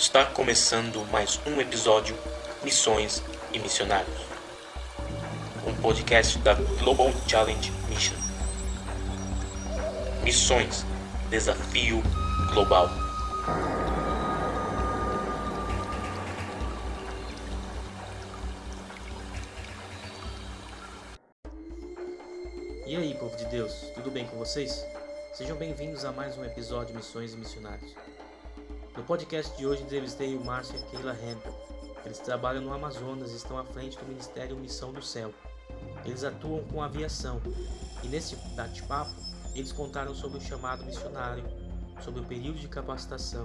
Está começando mais um episódio Missões e Missionários, um podcast da Global Challenge Mission. Missões Desafio Global. E aí, povo de Deus, tudo bem com vocês? Sejam bem-vindos a mais um episódio Missões e Missionários. No podcast de hoje entrevistei o Márcio e a Keila Hempel. Eles trabalham no Amazonas e estão à frente do Ministério Missão do Céu. Eles atuam com aviação e nesse bate-papo eles contaram sobre o chamado missionário, sobre o período de capacitação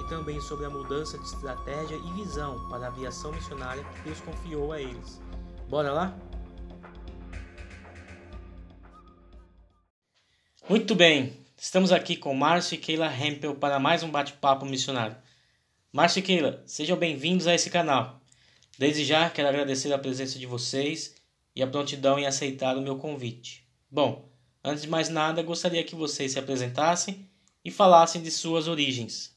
e também sobre a mudança de estratégia e visão para a aviação missionária que Deus confiou a eles. Bora lá? Muito bem, estamos aqui com Márcio e Keila Hempel para mais um bate-papo missionário. Márcio e Keila, sejam bem-vindos a esse canal. Desde já quero agradecer a presença de vocês e a prontidão em aceitar o meu convite. Bom, antes de mais nada, gostaria que vocês se apresentassem e falassem de suas origens.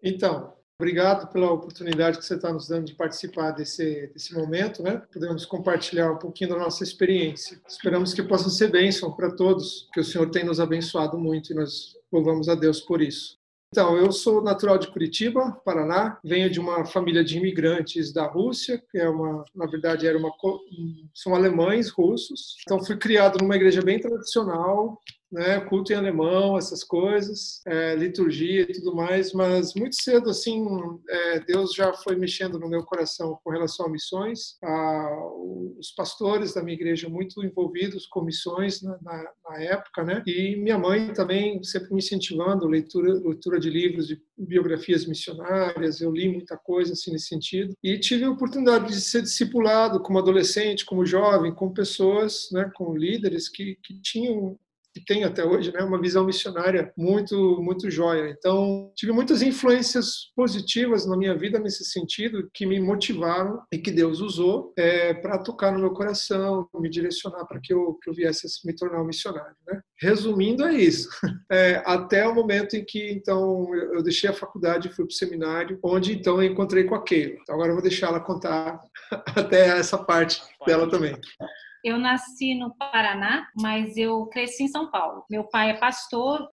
Então, Obrigado pela oportunidade que você está nos dando de participar desse, desse momento, né? Podemos compartilhar um pouquinho da nossa experiência. Esperamos que possa ser bênção para todos, que o Senhor tem nos abençoado muito e nós louvamos a Deus por isso. Então, eu sou natural de Curitiba, Paraná. Venho de uma família de imigrantes da Rússia, que é uma, na verdade, era uma são alemães russos. Então, fui criado numa igreja bem tradicional, né, culto em alemão, essas coisas, é, liturgia e tudo mais, mas muito cedo, assim, é, Deus já foi mexendo no meu coração com relação a missões. Ah, os pastores da minha igreja muito envolvidos com missões na, na, na, época, né, e minha mãe também sempre me incentivando, leitura, leitura de livros de biografias missionárias, eu li muita coisa assim nesse sentido, e tive a oportunidade de ser discipulado como adolescente, como jovem, com pessoas, né, com líderes que, que tinham que tem até hoje, né, uma visão missionária muito muito joia. Então, tive muitas influências positivas na minha vida nesse sentido que me motivaram e que Deus usou é, para tocar no meu coração, me direcionar para que eu, que eu viesse a me tornar um missionário, né? Resumindo, é isso. É, até o momento em que, então, eu deixei a faculdade e fui para o seminário, onde, então, eu encontrei com a Keila. Então, agora eu vou deixar ela contar até essa parte dela também. Eu nasci no Paraná, mas eu cresci em São Paulo. Meu pai é pastor,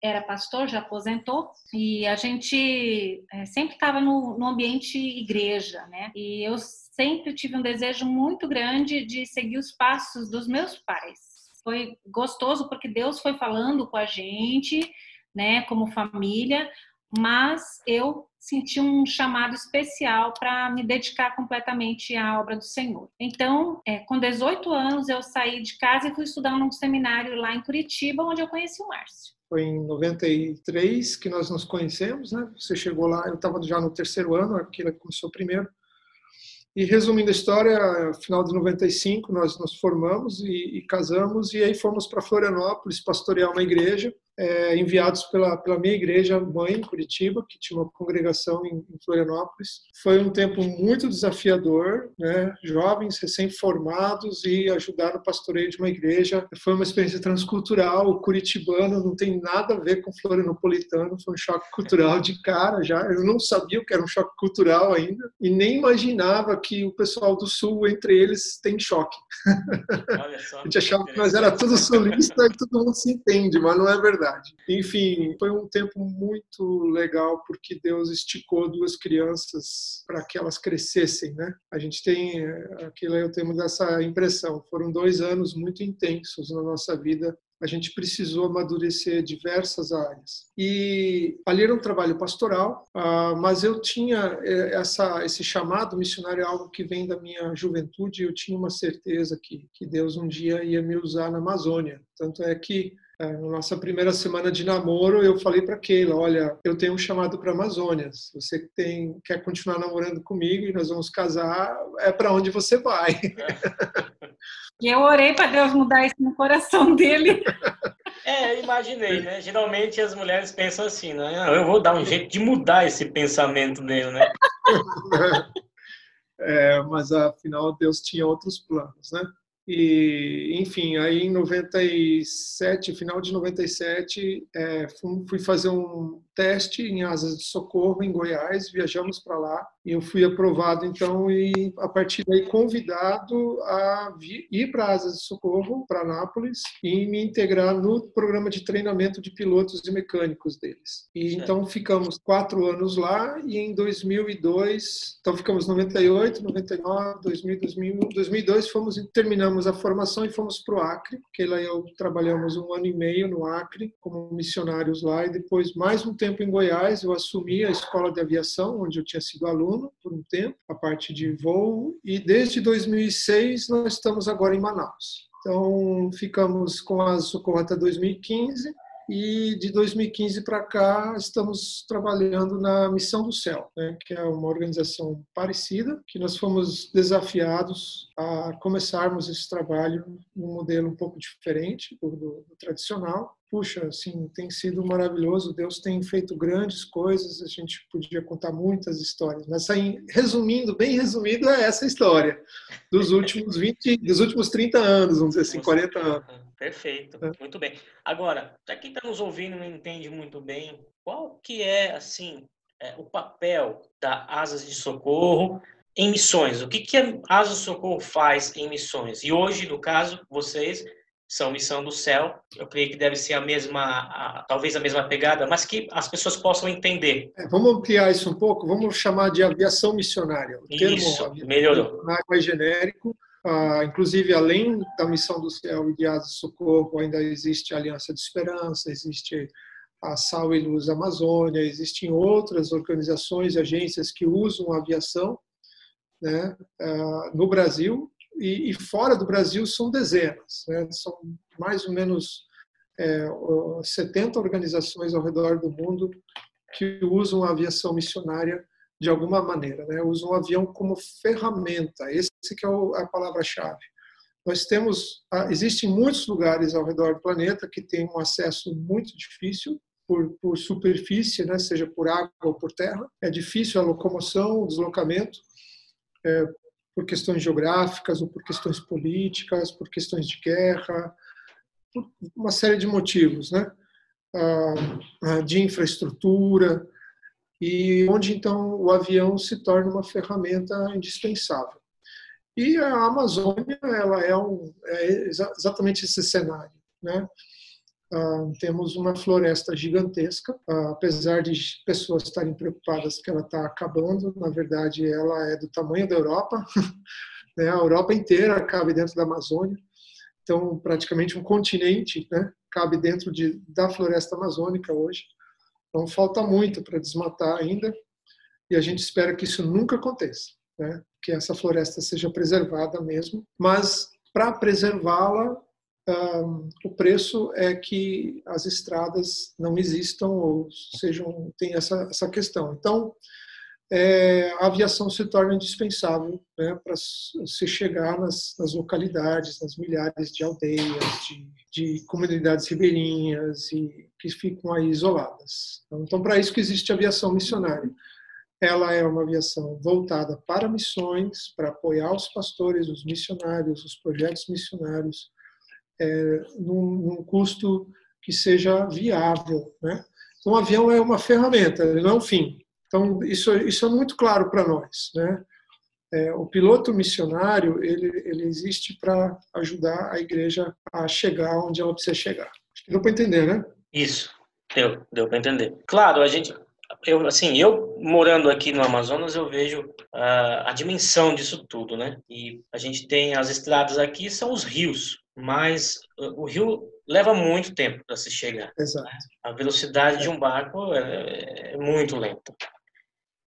era pastor, já aposentou, e a gente é, sempre estava no, no, ambiente igreja, né? E eu sempre tive um desejo muito grande de seguir os passos dos meus pais. Foi gostoso porque Deus foi falando com a gente, né, como família, mas eu senti um chamado especial para me dedicar completamente à obra do Senhor. Então, é, com 18 anos, eu saí de casa e fui estudar num seminário lá em Curitiba, onde eu conheci o Márcio. Foi em 93 que nós nos conhecemos, né? Você chegou lá, eu estava já no terceiro ano, aquilo começou primeiro. E resumindo a história, final de 95 nós nos formamos e, e casamos e aí fomos para Florianópolis pastorear uma igreja é, enviados pela, pela minha igreja mãe em Curitiba, que tinha uma congregação em, em Florianópolis. Foi um tempo muito desafiador, né? jovens recém-formados e ajudar no pastoreio de uma igreja. Foi uma experiência transcultural, o curitibano não tem nada a ver com florianopolitano, foi um choque cultural de cara já. Eu não sabia o que era um choque cultural ainda e nem imaginava que o pessoal do sul, entre eles, tem choque. a gente achava que nós era tudo sulista e todo mundo se entende, mas não é verdade verdade. Enfim, foi um tempo muito legal porque Deus esticou duas crianças para que elas crescessem, né? A gente tem aquilo eu tenho dessa impressão. Foram dois anos muito intensos na nossa vida a gente precisou amadurecer diversas áreas. E ali era um trabalho pastoral, ah, mas eu tinha eh, essa, esse chamado missionário, algo que vem da minha juventude, eu tinha uma certeza que, que Deus um dia ia me usar na Amazônia. Tanto é que é, na nossa primeira semana de namoro, eu falei para Keila, olha, eu tenho um chamado para Amazônia. Se você tem, quer continuar namorando comigo e nós vamos casar, é para onde você vai. E eu orei para Deus mudar isso no coração dele. É, imaginei, né? Geralmente as mulheres pensam assim, né? Ah, eu vou dar um jeito de mudar esse pensamento dele, né? É, mas afinal Deus tinha outros planos, né? E, enfim, aí em 97, final de 97, é, fui fazer um teste em asas de socorro em Goiás, viajamos para lá e eu fui aprovado então e a partir daí convidado a ir para asas de socorro para Nápoles e me integrar no programa de treinamento de pilotos e mecânicos deles. E então ficamos quatro anos lá e em 2002, então ficamos 98, 99, 2000, 2000 2002 fomos terminamos a formação e fomos para o Acre, que lá eu trabalhamos um ano e meio no Acre como missionários lá e depois mais um tempo em Goiás, eu assumi a escola de aviação, onde eu tinha sido aluno por um tempo, a parte de voo, e desde 2006 nós estamos agora em Manaus. Então, ficamos com a Socorro até 2015 e de 2015 para cá estamos trabalhando na Missão do Céu, né, que é uma organização parecida, que nós fomos desafiados a começarmos esse trabalho num modelo um pouco diferente do, do, do tradicional. Puxa, assim, tem sido maravilhoso. Deus tem feito grandes coisas. A gente podia contar muitas histórias, mas aí, resumindo, bem resumido, é essa história dos últimos 20, dos últimos 30 anos, vamos dizer assim, 40 anos. Perfeito, é. muito bem. Agora, para quem está nos ouvindo e não entende muito bem, qual que é, assim, é, o papel da Asas de Socorro em missões? O que, que a Asas de Socorro faz em missões? E hoje, no caso, vocês são Missão do Céu, eu creio que deve ser a mesma, a, talvez a mesma pegada, mas que as pessoas possam entender. É, vamos ampliar isso um pouco, vamos chamar de aviação missionária. O isso, termo, melhorou. Mais genérico, ah, inclusive, além da Missão do Céu e de Asa de Socorro, ainda existe a Aliança de Esperança, existe a Sal e Luz Amazônia, existem outras organizações e agências que usam a aviação né, ah, no Brasil e, e, fora do Brasil são dezenas, né, são mais ou menos é, 70 organizações ao redor do mundo que usam a aviação missionária de alguma maneira, né? Usa um avião como ferramenta. Esse que é a palavra-chave. Nós temos, existem muitos lugares ao redor do planeta que têm um acesso muito difícil por, por superfície, né? Seja por água ou por terra. É difícil a locomoção, o deslocamento. É, por questões geográficas ou por questões políticas, por questões de guerra, por uma série de motivos, né? Ah, ah de infraestrutura, e onde então o avião se torna uma ferramenta indispensável. E a Amazônia ela é, um, é exatamente esse cenário, né? Temos uma floresta gigantesca, uh, apesar de pessoas estarem preocupadas que ela está acabando, na verdade ela é do tamanho da Europa, né? a Europa inteira cabe dentro da Amazônia, então praticamente um continente né? cabe dentro de, da floresta amazônica hoje. Então, falta muito para desmatar ainda e a gente espera que isso nunca aconteça, né? que essa floresta seja preservada mesmo. Mas, para preservá-la, o preço é que as estradas não existam ou sejam tem essa, essa questão. Então, é, a aviação se torna indispensável né, para se chegar nas, nas, localidades, nas milhares de aldeias, de, de, comunidades ribeirinhas e que ficam aí isoladas. Então, para isso que existe a aviação missionária. Ela é uma aviação voltada para missões, para apoiar os pastores, os missionários, os projetos missionários, é, num, num custo que seja viável. Né? Então, o avião é uma ferramenta, ele não é um fim. Então, isso, isso é muito claro para nós. Né? É, o piloto missionário ele, ele existe para ajudar a igreja a chegar onde ela precisa chegar. Deu para entender, né? Isso, deu, deu para entender. Claro, a gente, eu, assim, eu morando aqui no Amazonas, eu vejo uh, a dimensão disso tudo, né? E a gente tem as estradas aqui, são os rios, mas o rio leva muito tempo para se chegar. Exato. A velocidade é. de um barco é, é muito lenta.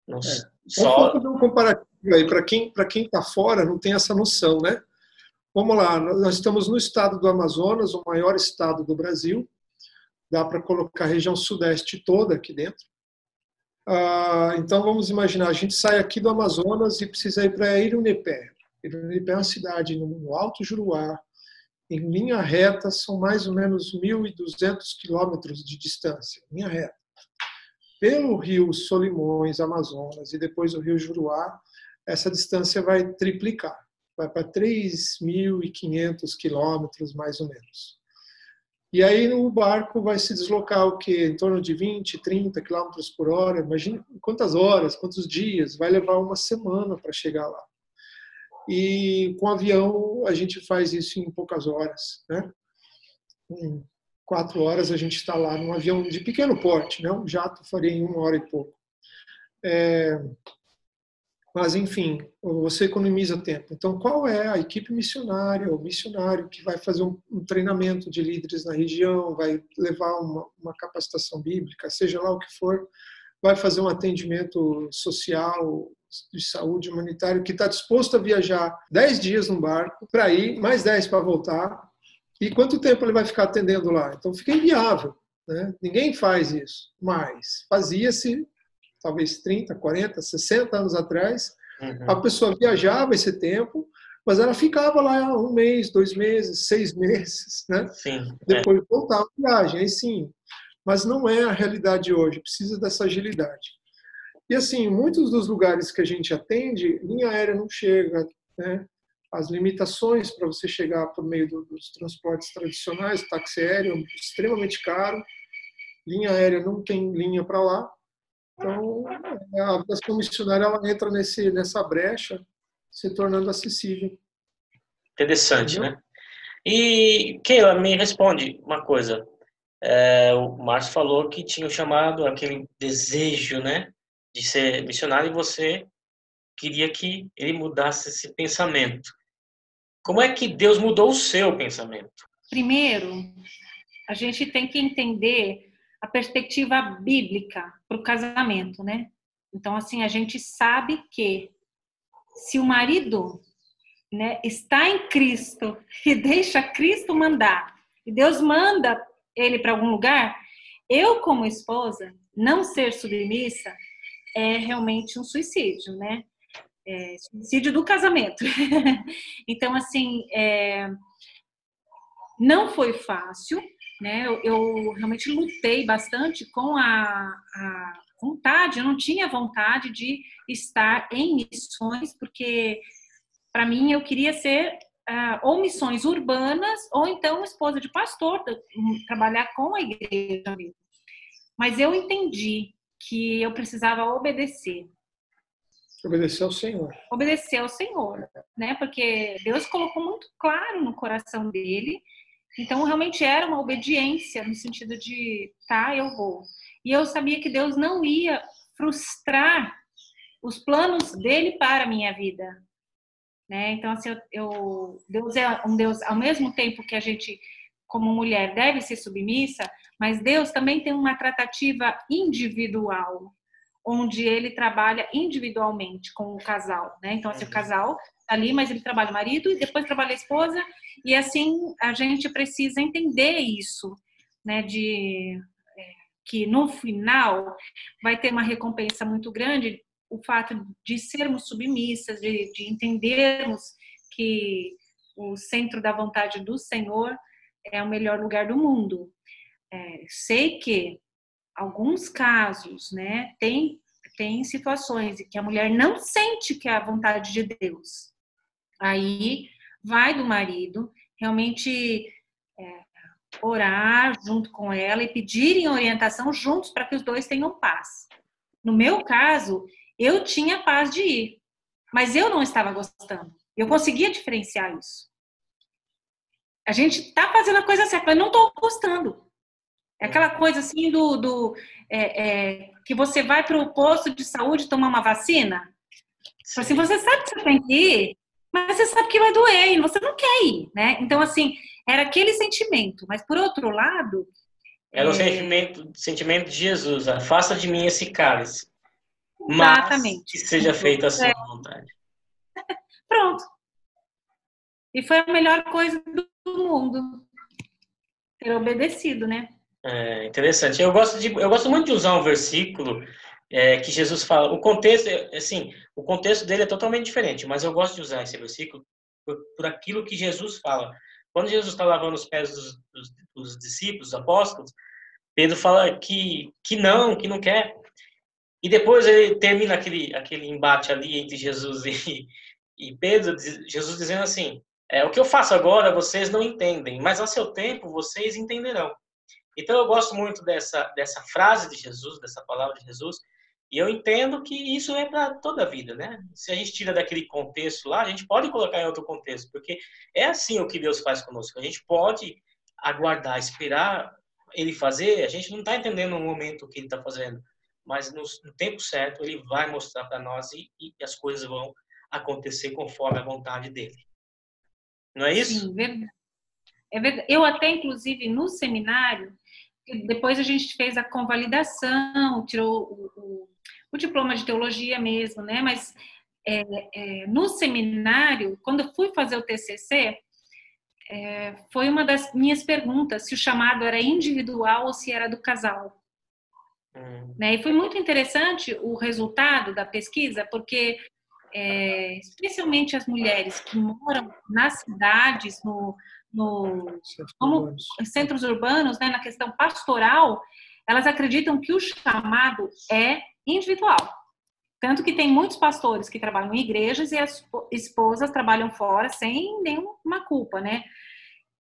Não, é. Só... Vamos fazer um comparativo aí, para quem para quem está fora não tem essa noção, né? Vamos lá, nós estamos no estado do Amazonas, o maior estado do Brasil, dá para colocar a região sudeste toda aqui dentro. Ah, então vamos imaginar, a gente sai aqui do Amazonas e precisa ir para Irunepé. Irunepé é uma cidade no Alto Juruá, em linha reta são mais ou menos 1.200 quilômetros de distância, linha reta pelo rio Solimões, Amazonas, e depois o rio Juruá, essa distância vai triplicar. vai para 3.500 quilômetros, mais ou menos. E aí o barco vai se deslocar o quê? Em torno de 20, 30 quilômetros por hora. Imagine quantas horas, quantos dias. Vai levar uma semana para chegar lá. E com avião a gente faz isso em poucas horas, né? Em quatro horas a gente está lá num avião de pequeno porte, né? Um jato faria em uma hora e pouco. É, mas, enfim, você economiza tempo. Então, qual é a equipe missionária, o missionário que vai fazer um, um treinamento de líderes na região, vai levar uma, uma, capacitação bíblica, seja lá o que for, vai fazer um atendimento social, de saúde humanitário, que está disposto a viajar 10 dias no barco para ir, mais 10 para voltar, e quanto tempo ele vai ficar atendendo lá? Então, fica inviável. Né? Ninguém faz isso, mas fazia-se talvez 30, 40, 60 anos atrás, uhum. a pessoa viajava esse tempo, mas ela ficava lá um mês, dois meses, seis meses, né? Sim, é. Depois é. voltava a viagem, aí sim. Mas não é a realidade hoje, precisa dessa agilidade. E assim, muitos dos lugares que a gente atende, linha aérea não chega, né? As limitações para você chegar por meio do, dos transportes tradicionais, táxi aéreo, é extremamente caro. Linha aérea não tem linha para lá. Então, a aviação missionária ela entra nesse, nessa brecha, se tornando acessível. Interessante, Entendeu? né? E, Keila, me responde uma coisa. É, o Márcio falou que tinha chamado aquele desejo, né, de ser missionário e você queria que ele mudasse esse pensamento. Como é que Deus mudou o seu pensamento? Primeiro, a gente tem que entender a perspectiva bíblica para o casamento, né? Então, assim, a gente sabe que se o marido né, está em Cristo e deixa Cristo mandar, e Deus manda ele para algum lugar, eu, como esposa, não ser submissa é realmente um suicídio, né? É, suicídio do casamento. então, assim, é, não foi fácil, né? Eu, eu realmente lutei bastante com a, a, vontade, eu não tinha vontade de estar em missões, porque para mim eu queria ser uh, ou missões urbanas ou então esposa de pastor, trabalhar com a igreja mesmo. Mas eu entendi que eu precisava obedecer. Obedecer ao Senhor. Obedecer ao Senhor, né? Porque Deus colocou muito claro no coração dele então, realmente era uma obediência no sentido de, tá, eu vou. E eu sabia que Deus não ia frustrar os planos dele para a minha vida. Né? Então, assim, eu, eu, Deus é um Deus, ao mesmo tempo que a gente, como mulher, deve ser submissa, mas Deus também tem uma tratativa individual, onde ele trabalha individualmente com o casal. Né? Então, assim, o uhum. casal tá ali, mas ele trabalha o marido e depois trabalha a esposa e assim a gente precisa entender isso, né? De é, que no final vai ter uma recompensa muito grande o fato de sermos submissas, de, de entendermos que o centro da vontade do Senhor é o melhor lugar do mundo. É, sei que alguns casos, né, tem tem situações em que a mulher não sente que é a vontade de Deus. Aí vai do marido realmente é, orar junto com ela e pedirem orientação juntos para que os dois tenham paz. No meu caso, eu tinha paz de ir, mas eu não estava gostando. Eu conseguia diferenciar isso. A gente está fazendo a coisa certa, mas não estou gostando. É aquela coisa assim do, do é, é, que você vai para o posto de saúde tomar uma vacina. Assim, você sabe que você tem que ir, mas você sabe que vai doer e você não quer ir, né? Então, assim, era aquele sentimento. Mas, por outro lado... Era é... o sentimento, sentimento de Jesus. Afasta de mim esse cálice. Exatamente. Mas que seja feita a sua é. vontade. Pronto. E foi a melhor coisa do mundo. Ter obedecido, né? É, interessante. Eu gosto, de, eu gosto muito de usar um versículo é, que Jesus fala. O contexto, assim, o contexto dele é totalmente diferente, mas eu gosto de usar esse versículo por, por aquilo que Jesus fala. Quando Jesus está lavando os pés dos, dos, dos, discípulos, dos apóstolos, Pedro fala que, que não, que não quer. E depois ele termina aquele, aquele embate ali entre Jesus e, E Pedro, Jesus dizendo assim: é, o que eu faço agora vocês não entendem, mas ao seu tempo vocês entenderão. Então eu gosto muito dessa, dessa frase de Jesus, dessa palavra de Jesus, e eu entendo que isso é para toda a vida, né? Se a gente tira daquele contexto lá, a gente pode colocar em outro contexto, porque é assim o que Deus faz conosco. A gente pode aguardar, esperar Ele fazer, a gente não está entendendo no momento o que Ele está fazendo, mas no, no, tempo certo Ele vai mostrar para nós e, e, as coisas vão acontecer conforme a vontade dele. Não é isso? Sim, verdade. É verdade. Eu até, inclusive, no seminário, depois a gente fez a convalidação, tirou o, o, o diploma de teologia mesmo, né? Mas é, é, no seminário, quando eu fui fazer o TCC, é, foi uma das minhas perguntas se o chamado era individual ou se era do casal. Né? E foi muito interessante o resultado da pesquisa, porque é, especialmente as mulheres que moram nas cidades, no, no como centros urbanos, né, na questão pastoral, elas acreditam que o chamado é individual. Tanto que tem muitos pastores que trabalham em igrejas e as esposas trabalham fora sem nenhuma culpa, né?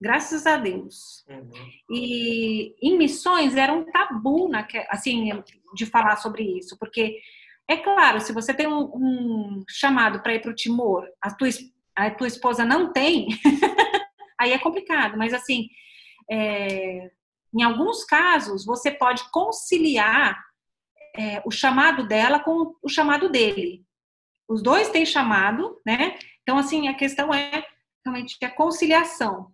Graças a Deus. Uhum. E em missões era um tabu, na, assim, de falar sobre isso, porque é claro, se você tem um, um chamado para ir para o Timor, a tua, a tua esposa não tem, aí é complicado. Mas assim, é, em alguns casos, você pode conciliar é, o chamado dela com o chamado dele. Os dois têm chamado, né? Então, assim, a questão é realmente a conciliação.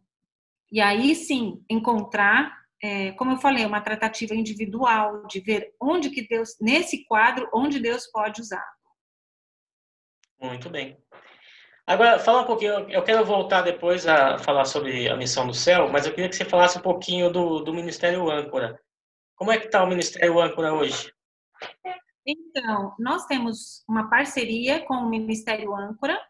E aí sim, encontrar, é, como eu falei, uma tratativa individual, de ver onde que Deus, nesse quadro, onde Deus pode usar. Muito bem. Agora, fala um pouquinho, eu quero voltar depois a falar sobre a missão do céu, mas eu queria que você falasse um pouquinho do, do Ministério Âncora. Como é que está o Ministério Âncora hoje? Então, nós temos uma parceria com o Ministério Âncora,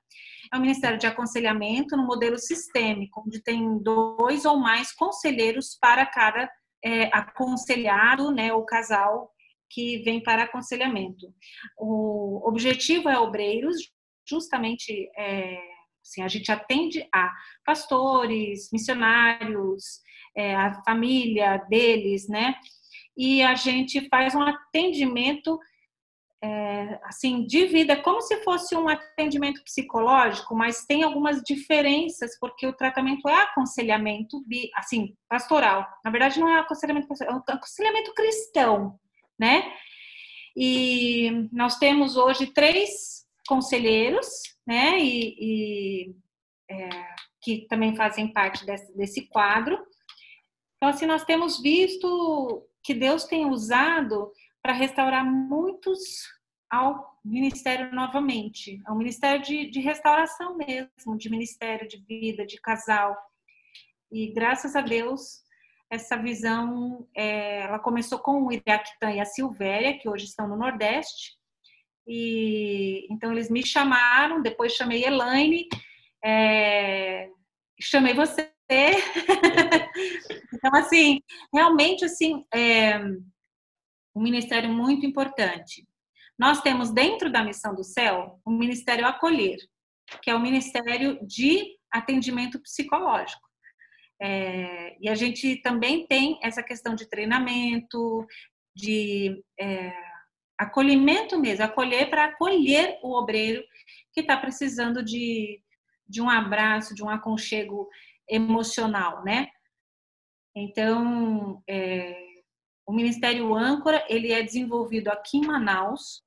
é um Ministério de Aconselhamento no modelo sistêmico, onde tem dois ou mais conselheiros para cada é, aconselhado, né, ou casal que vem para aconselhamento. O objetivo é obreiros, justamente, é, assim, a gente atende a pastores, missionários, é, a família deles, né, e a gente faz um atendimento é, assim de vida, como se fosse um atendimento psicológico, mas tem algumas diferenças porque o tratamento é aconselhamento, assim, pastoral. Na verdade, não é aconselhamento, é um aconselhamento cristão, né? E nós temos hoje três conselheiros, né? E, e é, que também fazem parte desse, desse quadro. Então, assim, nós temos visto que Deus tem usado para restaurar muitos ao ministério novamente, ao ministério de, de, restauração mesmo, de ministério de vida, de casal. E graças a Deus, essa visão, é, ela começou com o Iraquitã e a Silvéria, que hoje estão no Nordeste. E então eles me chamaram, depois chamei Elaine, é, chamei você então, assim, realmente, assim, é um ministério muito importante. Nós temos dentro da missão do céu o ministério acolher, que é o ministério de atendimento psicológico. É, e a gente também tem essa questão de treinamento, de é, acolhimento mesmo, acolher para acolher o obreiro que está precisando de, de um abraço, de um aconchego emocional, né? Então, é, o Ministério Âncora, ele é desenvolvido aqui em Manaus,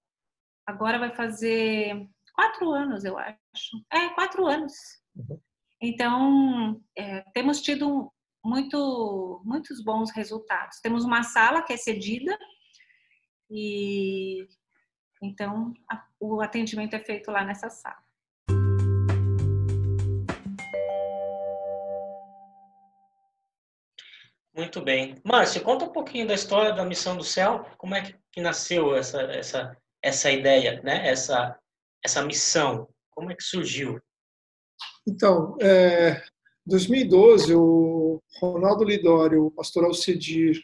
agora vai fazer quatro anos, eu acho. É, quatro anos. Uhum. Então, é, temos tido muito, muitos bons resultados. Temos uma sala que é cedida e então a, o atendimento é feito lá nessa sala. Muito bem. Márcio, conta um pouquinho da história da Missão do Céu. Como é que nasceu essa, essa, essa ideia, né? essa, essa missão? Como é que surgiu? Então, é, 2012, o Ronaldo Lidório, o pastor Alcedir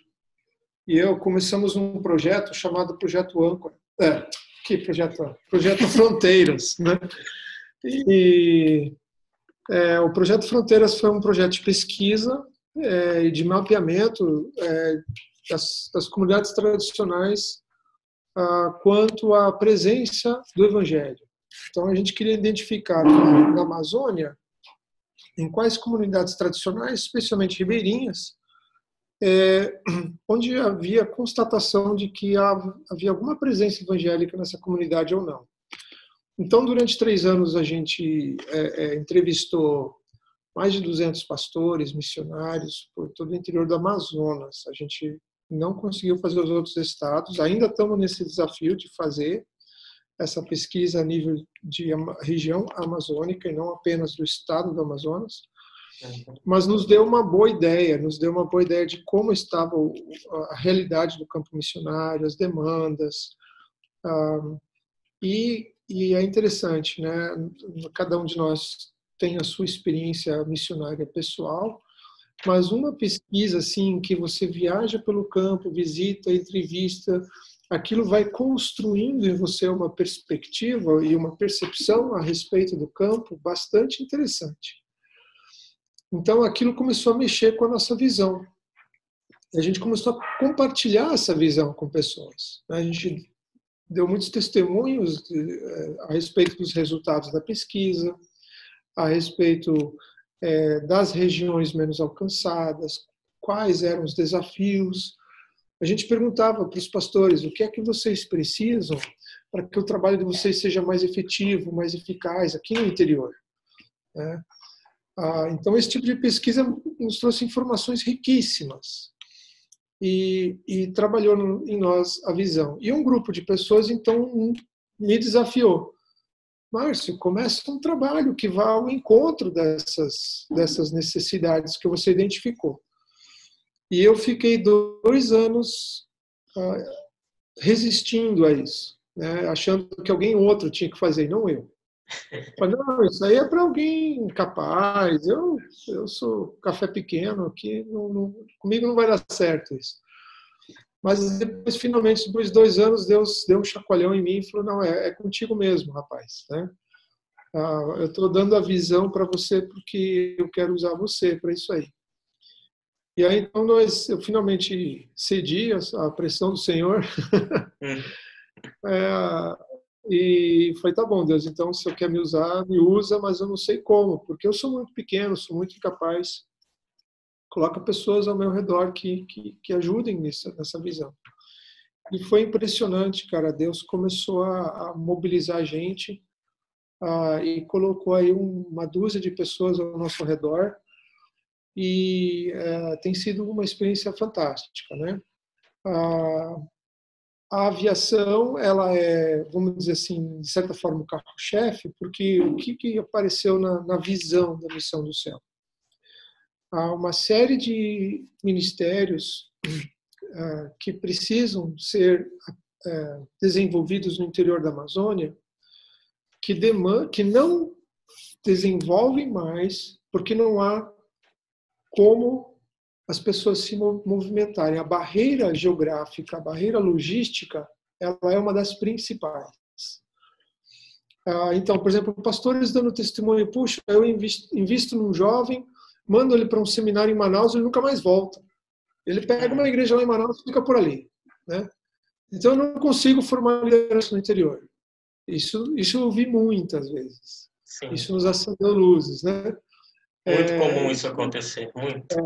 e eu começamos um projeto chamado Projeto Âncora. É, que projeto? Projeto Fronteiras, né? E é, o projeto Fronteiras foi um projeto de pesquisa é, de mapeamento é, das, das, comunidades tradicionais ah, quanto à presença do Evangelho. Então a gente queria identificar na Amazônia em quais comunidades tradicionais, especialmente ribeirinhas, é, onde havia constatação de que havia alguma presença evangélica nessa comunidade ou não. Então, durante três anos, a gente é, é, entrevistou mais de 200 pastores, missionários por todo o interior do Amazonas. A gente não conseguiu fazer os outros estados, ainda estamos nesse desafio de fazer essa pesquisa a nível de região amazônica e não apenas do estado do Amazonas mas nos deu uma boa ideia, nos deu uma boa ideia de como estava a realidade do campo missionário, as demandas. e, e é interessante, né? Cada um de nós tem a sua experiência missionária pessoal, mas uma pesquisa assim que você viaja pelo campo, visita, entrevista, aquilo vai construindo em você uma perspectiva e uma percepção a respeito do campo bastante interessante. Então aquilo começou a mexer com a nossa visão. A gente começou a compartilhar essa visão com pessoas. A gente deu muitos testemunhos eh, a respeito dos resultados da pesquisa, a respeito é, das regiões menos alcançadas, quais eram os desafios. A gente perguntava para os pastores o que é que vocês precisam para que o trabalho de vocês seja mais efetivo, mais eficaz aqui no interior. Né? Ah, então, esse tipo de pesquisa nos trouxe informações riquíssimas e, e trabalhou no, em nós a visão. E um grupo de pessoas, então, me desafiou. Márcio, começa um trabalho que vá ao encontro dessas, dessas necessidades que você identificou. E eu fiquei dois anos ah, resistindo a isso, né? achando que alguém outro tinha que fazer, não eu. Mas não, isso aí é para alguém capaz. Eu, eu sou café pequeno aqui, não, não, comigo não vai dar certo isso. Mas depois, finalmente, depois de dois anos, Deus deu um chacoalhão em mim e falou: não, é, é contigo mesmo, rapaz. Né? Ah, eu estou dando a visão para você porque eu quero usar você para isso aí. E aí, então, nós, eu finalmente cedi à pressão do Senhor. Hum. é, e foi, tá bom, Deus, então se eu quer me usar, me usa, mas eu não sei como, porque eu sou muito pequeno, sou muito incapaz. Coloca pessoas ao meu redor que, que, que ajudem nessa, nessa visão. E foi impressionante, cara. Deus começou a, a mobilizar a gente e colocou aí uma dúzia de pessoas ao nosso redor. E uh, tem sido uma experiência fantástica, né? A aviação ela é, vamos dizer assim, de certa forma, o carro-chefe, porque o que, que apareceu na, na, visão da missão do céu? Há uma série de ministérios uh, que precisam ser uh, desenvolvidos no interior da Amazônia, que, demandam, que não desenvolvem mais, porque não há como as pessoas se movimentarem. A barreira geográfica, a barreira logística, ela é uma das principais. Ah, então, por exemplo, pastores dando testemunho, puxa, eu invisto, invisto num jovem, mando ele para um seminário em Manaus, ele nunca mais volta. Ele pega uma igreja lá em Manaus e fica por ali, né? Então eu não consigo formar liderança no interior. Isso, isso eu vi muitas vezes. Sim. Isso nos acendeu luzes, né? Muito é, comum isso acontecer, muito.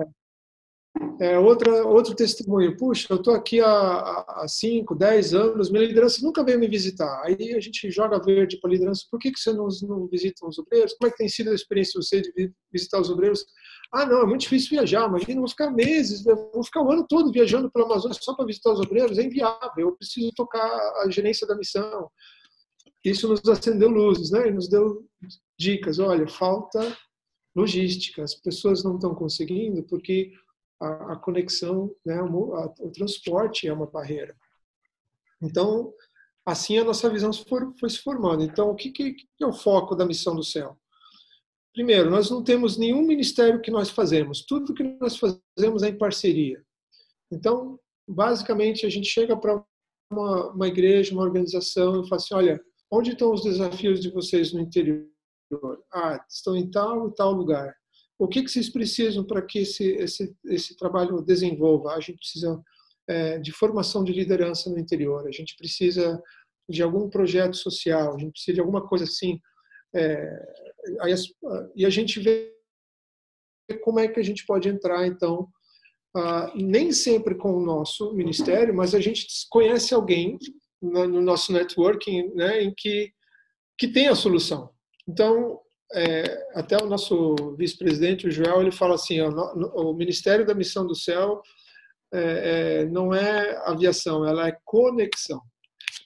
É, é, outra, outro testemunho, puxa, eu estou aqui há 5, 10 anos, minha liderança nunca veio me visitar. Aí a gente joga verde para a liderança, por que, que você não, não visita os obreiros? Como é que tem sido a experiência de você de visitar os obreiros? Ah, não, é muito difícil viajar, imagina, vou ficar meses, vou ficar o ano todo viajando pela Amazônia só para visitar os obreiros, é inviável, eu preciso tocar a gerência da missão. Isso nos acendeu luzes, né? E nos deu dicas, olha, falta logística, as pessoas não estão conseguindo porque a, a conexão, né, o, a, o, transporte é uma barreira. Então, assim a nossa visão foi, foi se formando. Então, o que, que, que é o foco da missão do céu? Primeiro, nós não temos nenhum ministério que nós fazemos. Tudo que nós fazemos é em parceria. Então, basicamente, a gente chega para uma, uma igreja, uma organização e fala assim, olha, onde estão os desafios de vocês no interior? Ah, estão em tal e tal lugar. O que, que vocês precisam para que esse, esse, esse trabalho desenvolva? A gente precisa é, de formação de liderança no interior, a gente precisa de algum projeto social, a gente precisa de alguma coisa assim. É, aí, e a gente vê como é que a gente pode entrar, então, uh, nem sempre com o nosso ministério, mas a gente conhece alguém no, no nosso networking né, em que, que tem a solução. Então, é, até o nosso vice-presidente, o Joel, ele fala assim, ó, no, o Ministério da Missão do Céu é, é, não é aviação, ela é conexão.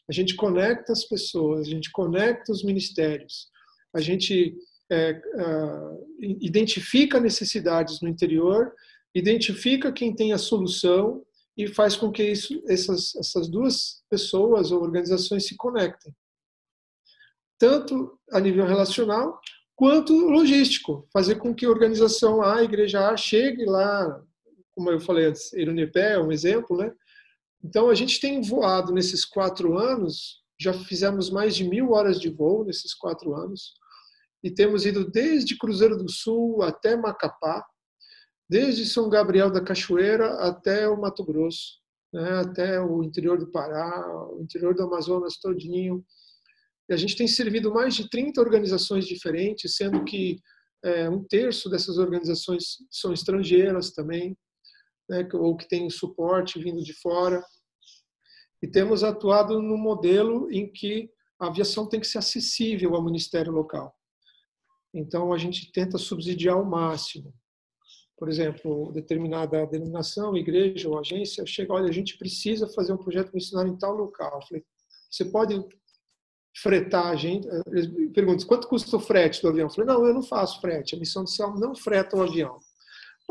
A gente conecta as pessoas, a gente conecta os ministérios, a gente é, identifica necessidades no interior, identifica quem tem a solução e faz com que isso, essas, essas duas pessoas ou organizações se conectem. Tanto a nível relacional quanto logístico, fazer com que a organização A, a igreja A, chegue lá, como eu falei antes, Irunepé é um exemplo, né? Então, a gente tem voado nesses quatro anos, já fizemos mais de mil horas de voo nesses quatro anos, e temos ido desde Cruzeiro do Sul até Macapá, desde São Gabriel da Cachoeira até o Mato Grosso, né, até o interior do Pará, o interior do Amazonas todinho. E a gente tem servido mais de 30 organizações diferentes, sendo que é, um terço dessas organizações são estrangeiras também, né, ou que têm suporte vindo de fora. E temos atuado no modelo em que a aviação tem que ser acessível ao Ministério local. Então, a gente tenta subsidiar ao máximo. Por exemplo, determinada denominação, igreja ou agência, chega, olha, a gente precisa fazer um projeto missionário em tal local. falei, você pode fretar a gente? Eles perguntam, quanto custa o frete do avião? Eu falei, não, eu não faço frete, a missão de céu não freta o avião.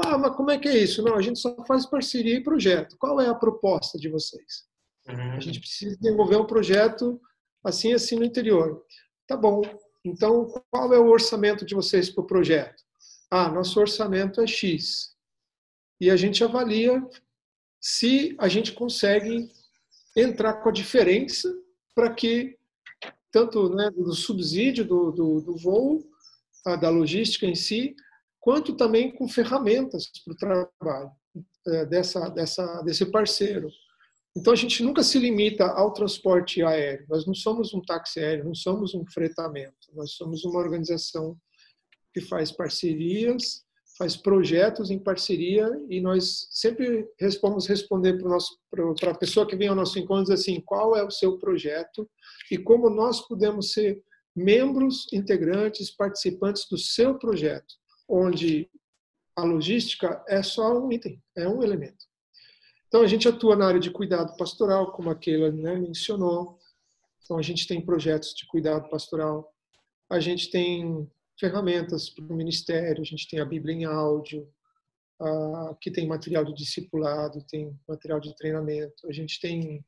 Ah, mas como é que é isso? Não, a gente só faz parceria e projeto. Qual é a proposta de vocês? Uhum. A gente precisa desenvolver um projeto assim, assim no interior. Tá bom, então, qual é o orçamento de vocês para o projeto? Ah, nosso orçamento é X. E a gente avalia se a gente consegue entrar com a diferença para que, tanto né, do subsídio do, do, do voo, da logística em si, quanto também com ferramentas para o trabalho é, dessa, dessa, desse parceiro. Então a gente nunca se limita ao transporte aéreo. Nós não somos um táxi aéreo, não somos um fretamento. Nós somos uma organização que faz parcerias, faz projetos em parceria e nós sempre vamos responder para a pessoa que vem ao nosso encontro assim, qual é o seu projeto e como nós podemos ser membros, integrantes, participantes do seu projeto, onde a logística é só um item, é um elemento. Então, a gente atua na área de cuidado pastoral, como a Keila né, mencionou. Então, a gente tem projetos de cuidado pastoral. A gente tem ferramentas para o ministério, a gente tem a Bíblia em áudio, que tem material de discipulado, tem material de treinamento. A gente tem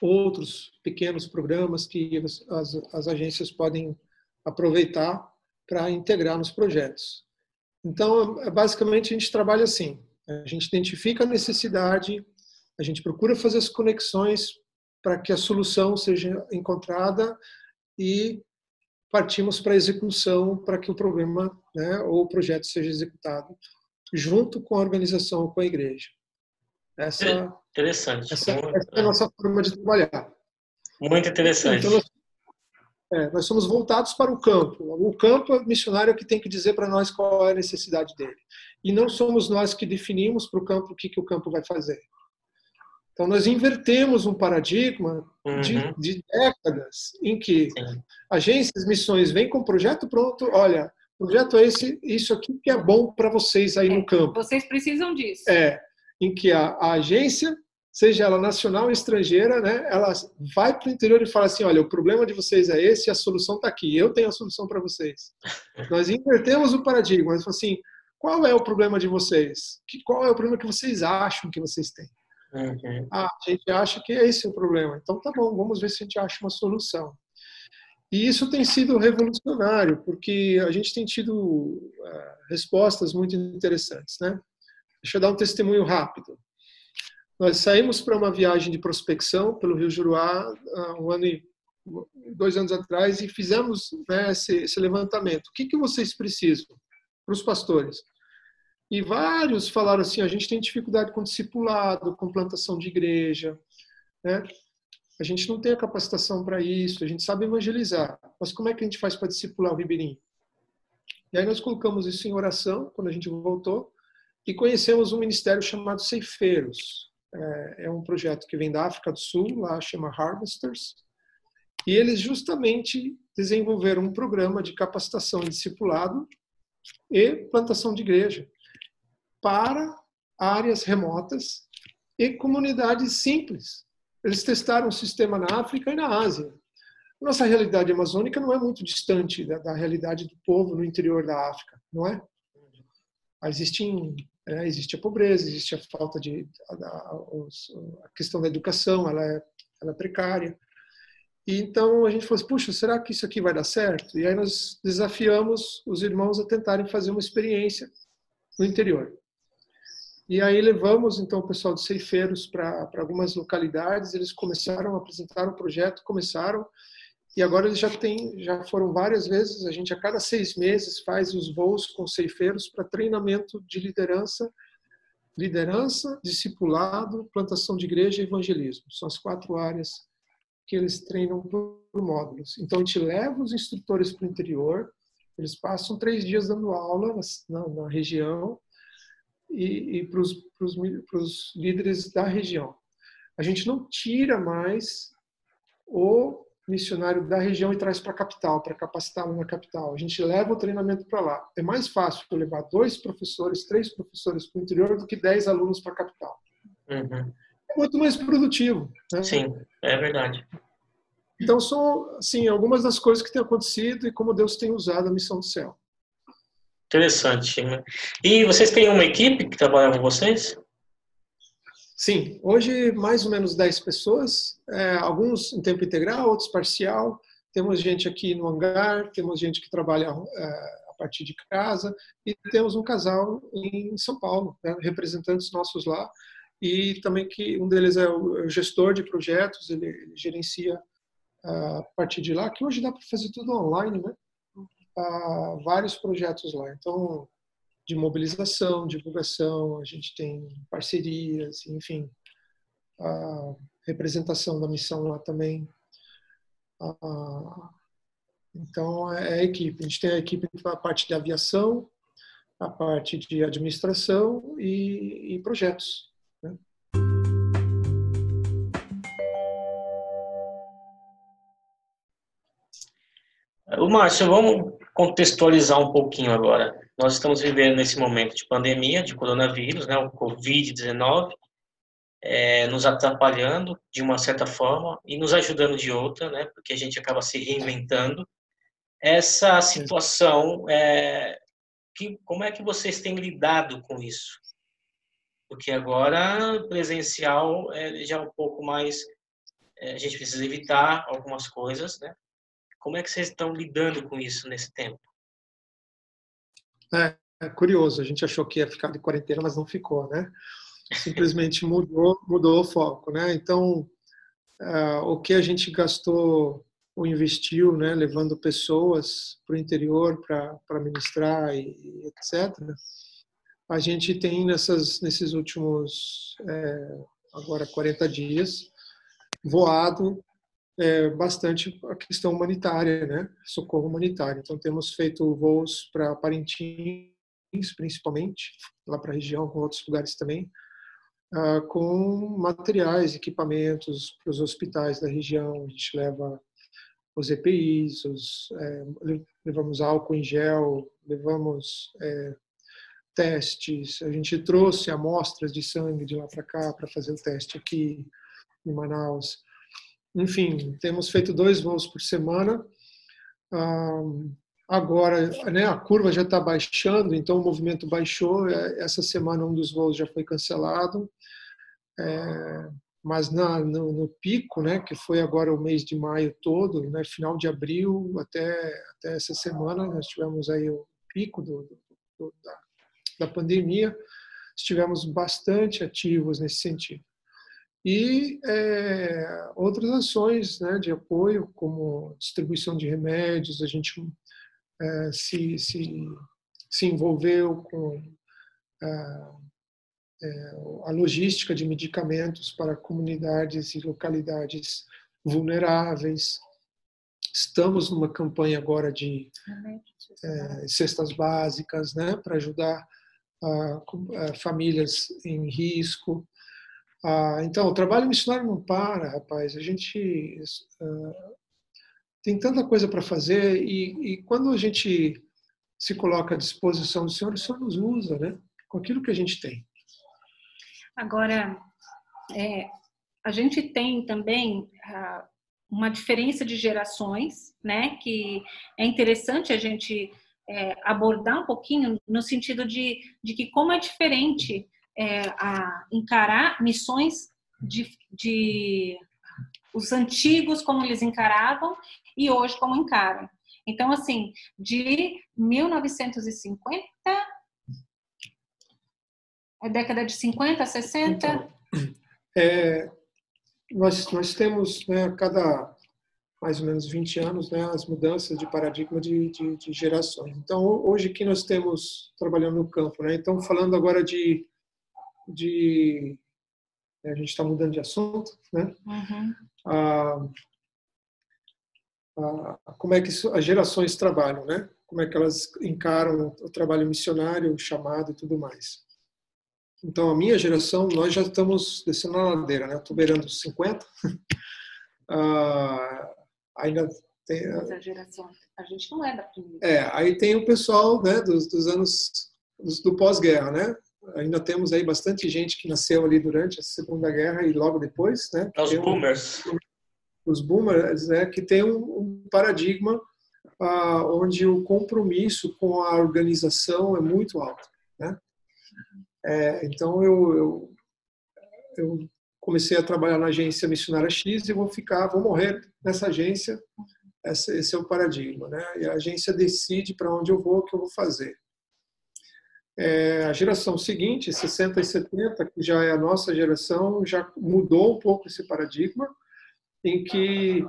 outros pequenos programas que as, as agências podem aproveitar para integrar nos projetos. Então, basicamente, a gente trabalha assim. A gente identifica a necessidade, a gente procura fazer as conexões para que a solução seja encontrada e partimos para a execução para que o problema né, ou o projeto seja executado junto com a organização ou com a igreja. Essa, interessante. Essa, essa é a nossa forma de trabalhar. Muito interessante. Então, é, nós somos voltados para o campo. O campo é missionário que tem que dizer para nós qual é a necessidade dele. E não somos nós que definimos para o campo o que, que o campo vai fazer. Então, nós invertemos um paradigma uhum. de, de, décadas em que Sim. agências, missões vêm com o projeto pronto. Olha, o projeto é esse, isso aqui que é bom para vocês aí é, no campo. Vocês precisam disso. É, em que a, a agência seja ela nacional ou estrangeira, né, ela vai para o interior e fala assim, olha, o problema de vocês é esse, a solução está aqui, eu tenho a solução para vocês. Nós invertemos o paradigma, nós assim, qual é o problema de vocês? Qual é o problema que vocês acham que vocês têm? Uhum. Ah, a gente acha que esse é o problema. Então tá bom, vamos ver se a gente acha uma solução. E isso tem sido revolucionário, porque a gente tem tido uh, respostas muito interessantes, né? Deixa eu dar um testemunho rápido. Nós saímos para uma viagem de prospecção pelo Rio Juruá há um ano e dois anos atrás e fizemos né, esse, esse, levantamento. O que, que vocês precisam para os pastores? E vários falaram assim: a gente tem dificuldade com discipulado, com plantação de igreja, né? A gente não tem a capacitação para isso, a gente sabe evangelizar, mas como é que a gente faz para discipular o ribeirinho? E aí nós colocamos isso em oração quando a gente voltou e conhecemos um ministério chamado Ceifeiros. É, é um projeto que vem da África do Sul, lá chama Harvesters, e eles justamente desenvolveram um programa de capacitação e discipulado e plantação de igreja para áreas remotas e comunidades simples. Eles testaram o sistema na África e na Ásia. Nossa realidade amazônica não é muito distante da, da realidade do povo no interior da África, não é? Existem, é, existe a pobreza, existe a falta de a, a, questão da educação, ela é, ela é precária. E então a gente falou assim, puxa, será que isso aqui vai dar certo? E aí nós desafiamos os irmãos a tentarem fazer uma experiência no interior. E aí levamos então o pessoal de ceifeiros para algumas localidades, eles começaram a apresentar o projeto, começaram e agora eles já têm, já foram várias vezes. A gente a cada seis meses faz os voos com ceifeiros para treinamento de liderança, liderança, discipulado, plantação de igreja e evangelismo. São as quatro áreas que eles treinam por módulos. Então a gente leva os instrutores para o interior, eles passam três dias dando aula na, na região e, e para os líderes da região. A gente não tira mais o missionário da região e traz para a capital, para capacitá-lo na capital. A gente leva o treinamento para lá. É mais fácil levar dois professores, três professores para o interior do que dez alunos para a capital. Uhum. É muito mais produtivo. Né? Sim, é verdade. Então, são assim, algumas das coisas que têm acontecido e como Deus tem usado a missão do céu. Interessante. Né? E vocês têm uma equipe que trabalha com vocês? Sim, hoje mais ou menos 10 pessoas, é, alguns em tempo integral, outros parcial. Temos gente aqui no hangar, temos gente que trabalha é, a partir de casa e temos um casal em São Paulo, né, representantes nossos lá. E também que um deles é o gestor de projetos, ele, ele gerencia a partir de lá, que hoje dá para fazer tudo online, né? vários projetos lá. Então, de mobilização, divulgação, a gente tem parcerias, enfim, a representação da missão lá também. então, é a equipe. A gente tem a equipe para a parte de aviação, a parte de administração e, e projetos. Né? Márcio, vamos contextualizar um pouquinho agora. Nós estamos vivendo nesse momento de pandemia, de coronavírus, né, o Covid-19, é, nos atrapalhando de uma certa forma e nos ajudando de outra, né, porque a gente acaba se reinventando. Essa situação, é, que, como é que vocês têm lidado com isso? Porque agora presencial é já um pouco mais, é, a gente precisa evitar algumas coisas, né? Como é que vocês estão lidando com isso nesse tempo? É, curioso, a gente achou que ia ficar de quarentena, mas não ficou, né? Simplesmente mudou, mudou o foco, né? Então, uh, o que a gente gastou ou investiu, né, levando pessoas para o interior para ministrar e, e, etc. A gente tem nessas nesses últimos é, agora 40 dias voado é, bastante a questão humanitária, né? socorro humanitário. Então, temos feito voos para Parintins, principalmente, lá para a região, com outros lugares também, uh, com materiais, equipamentos para os hospitais da região. A gente leva os EPIs, os, é, levamos álcool em gel, levamos é, testes. A gente trouxe amostras de sangue de lá para cá para fazer o teste aqui em Manaus. Enfim, temos feito dois voos por semana. Agora, né, a curva já está baixando, então o movimento baixou. É, essa semana um dos voos já foi cancelado. É, mas na, no, no, pico, né, que foi agora o mês de maio todo, né, final de abril até, até essa semana, nós tivemos aí o pico do, do, da, da pandemia, estivemos bastante ativos nesse sentido. E é, outras ações né, de apoio, como distribuição de remédios, a gente é, se, se, se envolveu com a, é, a logística de medicamentos para comunidades e localidades vulneráveis. Estamos numa campanha agora de é, cestas básicas, né, para ajudar a, a famílias em risco. Ah, então, o trabalho missionário não para, rapaz. A gente uh, tem tanta coisa para fazer e, e, quando a gente se coloca à disposição do Senhor, o Senhor nos usa, né? Com aquilo que a gente tem. Agora, é, a gente tem também uh, uma diferença de gerações, né? Que é interessante a gente é, abordar um pouquinho no sentido de, de que como é diferente é, a encarar missões de, de os antigos como eles encaravam e hoje como encaram. Então, assim, de 1950, a década de 50, 60? Então, é, nós, nós temos, né, a cada mais ou menos 20 anos, né, as mudanças de paradigma de, de, de gerações. Então, hoje que nós temos trabalhando no campo, né? Então, falando agora de de a gente está mudando de assunto, né? Uhum. Ah, ah, como é que as gerações trabalham, né? Como é que elas encaram o trabalho missionário, o chamado e tudo mais. Então, a minha geração, nós já estamos descendo a ladeira, né? Estou beirando os 50. ah, ainda tem... Essa geração, a gente não é da primeira. É, aí tem o pessoal né, dos, dos anos do pós-guerra, né? Ainda temos aí bastante gente que nasceu ali durante a Segunda Guerra e logo depois, né? Os boomers. Um, os boomers, né? Que tem um, um paradigma ah, onde o compromisso com a organização é muito alto, né? É, então eu, eu, eu comecei a trabalhar na agência missionária X e vou ficar, vou morrer nessa agência. Esse, esse é o paradigma, né? E a agência decide para onde eu vou, o que eu vou fazer. É, a geração seguinte, 60 e 70, que já é a nossa geração, já mudou um pouco esse paradigma, em que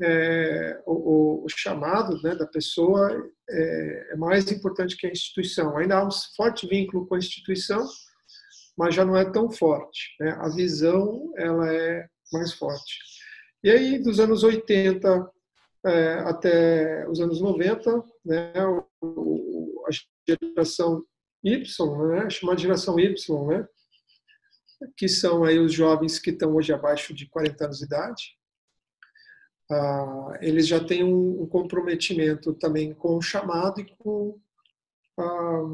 é, o, o, chamado né, da pessoa é, é, mais importante que a instituição. Ainda há um forte vínculo com a instituição, mas já não é tão forte. Né? A visão ela é mais forte. E aí, dos anos 80 é, até os anos 90, né, o, a geração Y, né, chamada geração Y, né, que são aí os jovens que estão hoje abaixo de 40 anos de idade. Ah, eles já têm um, um, comprometimento também com o chamado e com, ah,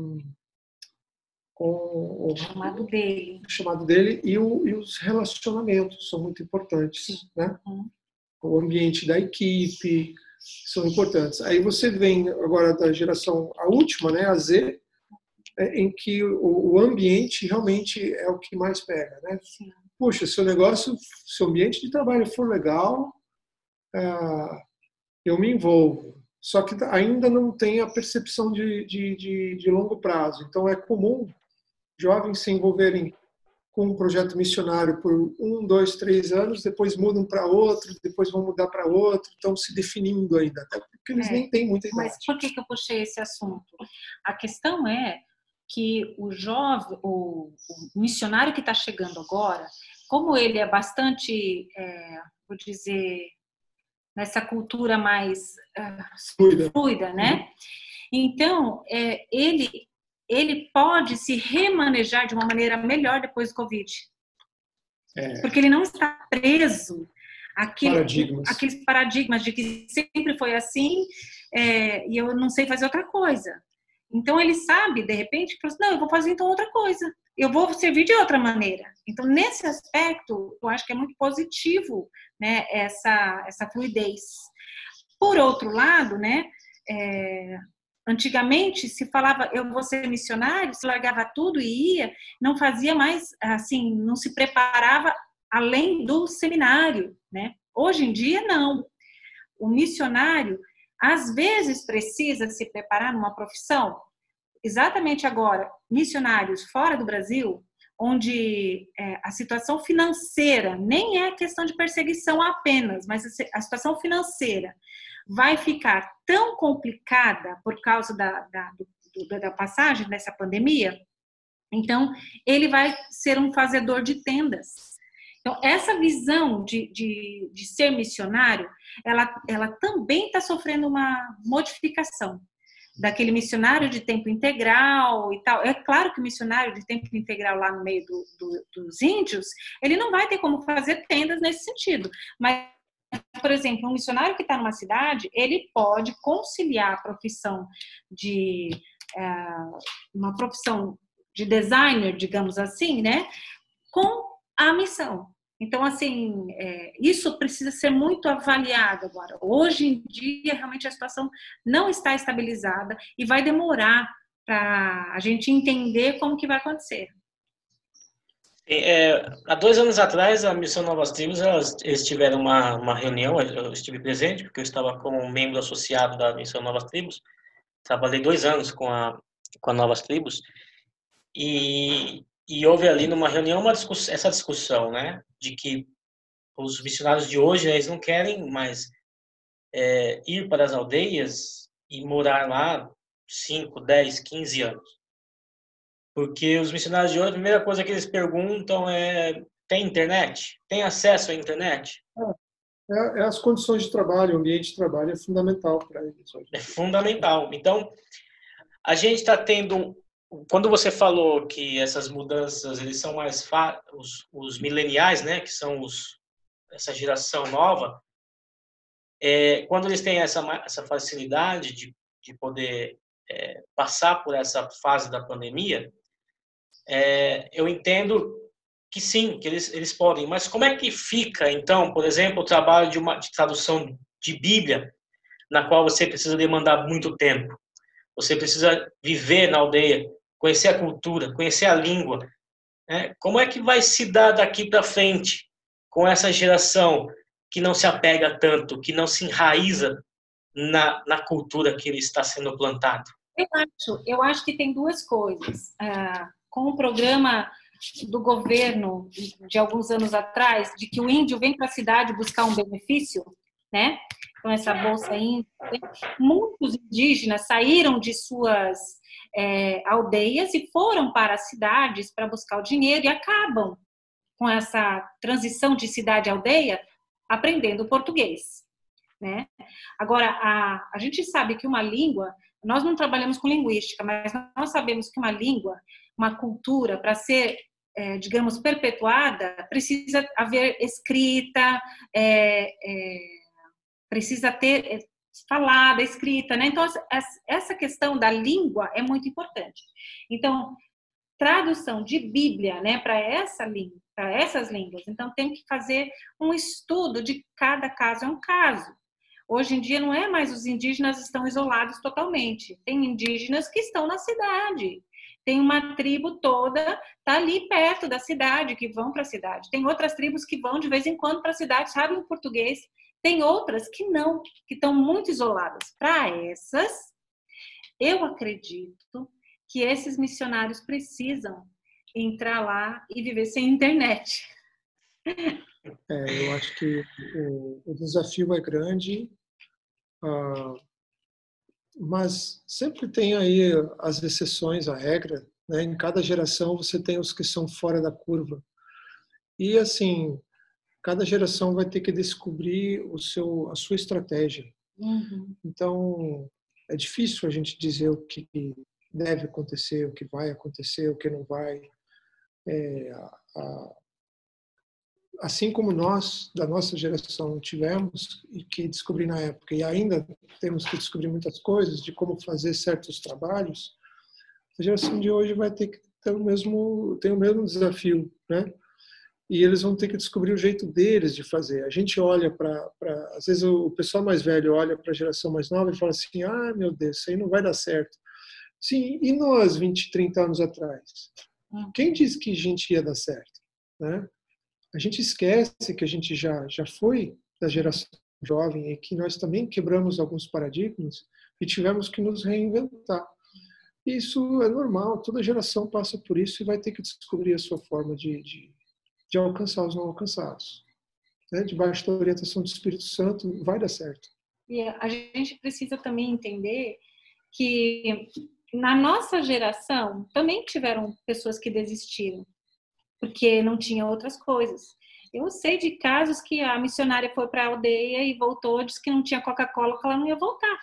com o chamado dele, o chamado dele e, o, e, os relacionamentos são muito importantes, Sim. né? Uhum. O ambiente da equipe são importantes. Aí você vem agora da geração a última, né, a Z, em que o, ambiente realmente é o que mais pega, né? Puxa, se o negócio, se o ambiente de trabalho for legal, ah, eu me envolvo. Só que ainda não tem a percepção de, de, de, de longo prazo. Então é comum jovens se envolverem com um projeto missionário por um, dois, três anos, depois mudam para outro, depois vão mudar para outro, estão se definindo ainda, até porque eles é, nem têm muita idade. Mas por que, que eu puxei esse assunto? A questão é que o jovem, o, o missionário que está chegando agora, como ele é bastante, é, vou dizer, nessa cultura mais uh, fluida. fluida, né? Uhum. Então, é, ele ele pode se remanejar de uma maneira melhor depois do Covid. É. Porque ele não está preso àquele, paradigmas. àqueles paradigmas de que sempre foi assim é, e eu não sei fazer outra coisa. Então ele sabe, de repente, que assim, não, eu vou fazer então outra coisa. Eu vou servir de outra maneira. Então, nesse aspecto, eu acho que é muito positivo, né, essa, essa fluidez. Por outro lado, né, é, antigamente se falava, eu vou ser missionário, se largava tudo e ia, não fazia mais, assim, não se preparava além do seminário, né? Hoje em dia, não. O missionário, às vezes precisa se preparar numa profissão. Exatamente agora, missionários fora do Brasil, onde é, a situação financeira nem é questão de perseguição apenas, mas a situação financeira vai ficar tão complicada por causa da, da, do, da passagem dessa pandemia, então ele vai ser um fazedor de tendas. Então, essa visão de, de, de ser missionário, ela, ela também está sofrendo uma modificação daquele missionário de tempo integral e tal. É claro que o missionário de tempo integral lá no meio do, do, dos índios, ele não vai ter como fazer tendas nesse sentido. Mas, por exemplo, um missionário que está numa cidade, ele pode conciliar a profissão de é, uma profissão de designer, digamos assim, né, com a missão. Então, assim, é, isso precisa ser muito avaliado agora. Hoje em dia, realmente a situação não está estabilizada e vai demorar para a gente entender como que vai acontecer. É, há dois anos atrás, a Missão Novas Tribos, elas, eles tiveram uma, uma reunião, eu estive presente, porque eu estava como membro associado da Missão Novas Tribos, trabalhei dois anos com a, com a Novas Tribos, e, e houve ali numa reunião uma essa discussão, né, de que os missionários de hoje eles não querem mais é, ir para as aldeias e morar lá 5, 10, 15 anos. Porque os missionários de hoje, a primeira coisa que eles perguntam é: tem internet? Tem acesso à internet? É, é, é as condições de trabalho, o ambiente de trabalho é fundamental para eles. Hoje. É fundamental. Então, a gente está tendo quando você falou que essas mudanças eles são mais os, os mileniais, né, que são os essa geração nova, é, quando eles têm essa essa facilidade de, de poder é, passar por essa fase da pandemia, é, eu entendo que sim, que eles eles podem. Mas como é que fica então, por exemplo, o trabalho de uma de tradução de Bíblia, na qual você precisa demandar muito tempo? Você precisa viver na aldeia, conhecer a cultura, conhecer a língua. Né? Como é que vai se dar daqui para frente com essa geração que não se apega tanto, que não se enraiza na, na cultura que ele está sendo plantado? Eu acho, eu acho que tem duas coisas. Ah, com o programa do governo de alguns anos atrás, de que o índio vem para a cidade buscar um benefício, né? Com essa bolsa índia, muitos indígenas saíram de suas é, aldeias e foram para as cidades para buscar o dinheiro e acabam com essa transição de cidade a aldeia aprendendo português. Né? Agora, a, a gente sabe que uma língua, nós não trabalhamos com linguística, mas nós sabemos que uma língua, uma cultura, para ser, é, digamos, perpetuada, precisa haver escrita, é, é, precisa ter falada, escrita, né? Então, essa questão da língua é muito importante. Então, tradução de Bíblia, né, para essa língua, para essas línguas. Então, tem que fazer um estudo de cada caso é um caso. Hoje em dia não é mais os indígenas estão isolados totalmente. Tem indígenas que estão na cidade. Tem uma tribo toda tá ali perto da cidade que vão para a cidade. Tem outras tribos que vão de vez em quando para a cidade, sabem o português, tem outras que não, que estão muito isoladas. Para essas, eu acredito que esses missionários precisam entrar lá e viver sem internet. É, eu acho que o, o desafio é grande, uh, mas sempre tem aí as exceções à regra. Né? Em cada geração você tem os que são fora da curva. E assim, cada geração vai ter que descobrir o seu, a sua estratégia. Uhum. Então, é difícil a gente dizer o que deve acontecer, o que vai acontecer, o que não vai. É, a, a, assim como nós, da nossa geração, tivemos e que descobri na época, e ainda temos que descobrir muitas coisas de como fazer certos trabalhos, a geração de hoje vai ter que ter o mesmo, ter o mesmo desafio, né? E eles vão ter que descobrir o jeito deles de fazer. A gente olha para, às vezes o pessoal mais velho olha para a geração mais nova e fala assim: ah, meu Deus, isso aí não vai dar certo. Sim, e nós, 20, 30 anos atrás? Hum. Quem disse que a gente ia dar certo? Né? A gente esquece que a gente já, já foi da geração jovem e que nós também quebramos alguns paradigmas e tivemos que nos reinventar. Isso é normal, toda geração passa por isso e vai ter que descobrir a sua forma de, de, de alcançar os não alcançados. Né? Debaixo da orientação do Espírito Santo, vai dar certo. E a gente precisa também entender que na nossa geração também tiveram pessoas que desistiram, porque não tinha outras coisas. Eu sei de casos que a missionária foi para a aldeia e voltou, disse que não tinha Coca-Cola, que ela não ia voltar.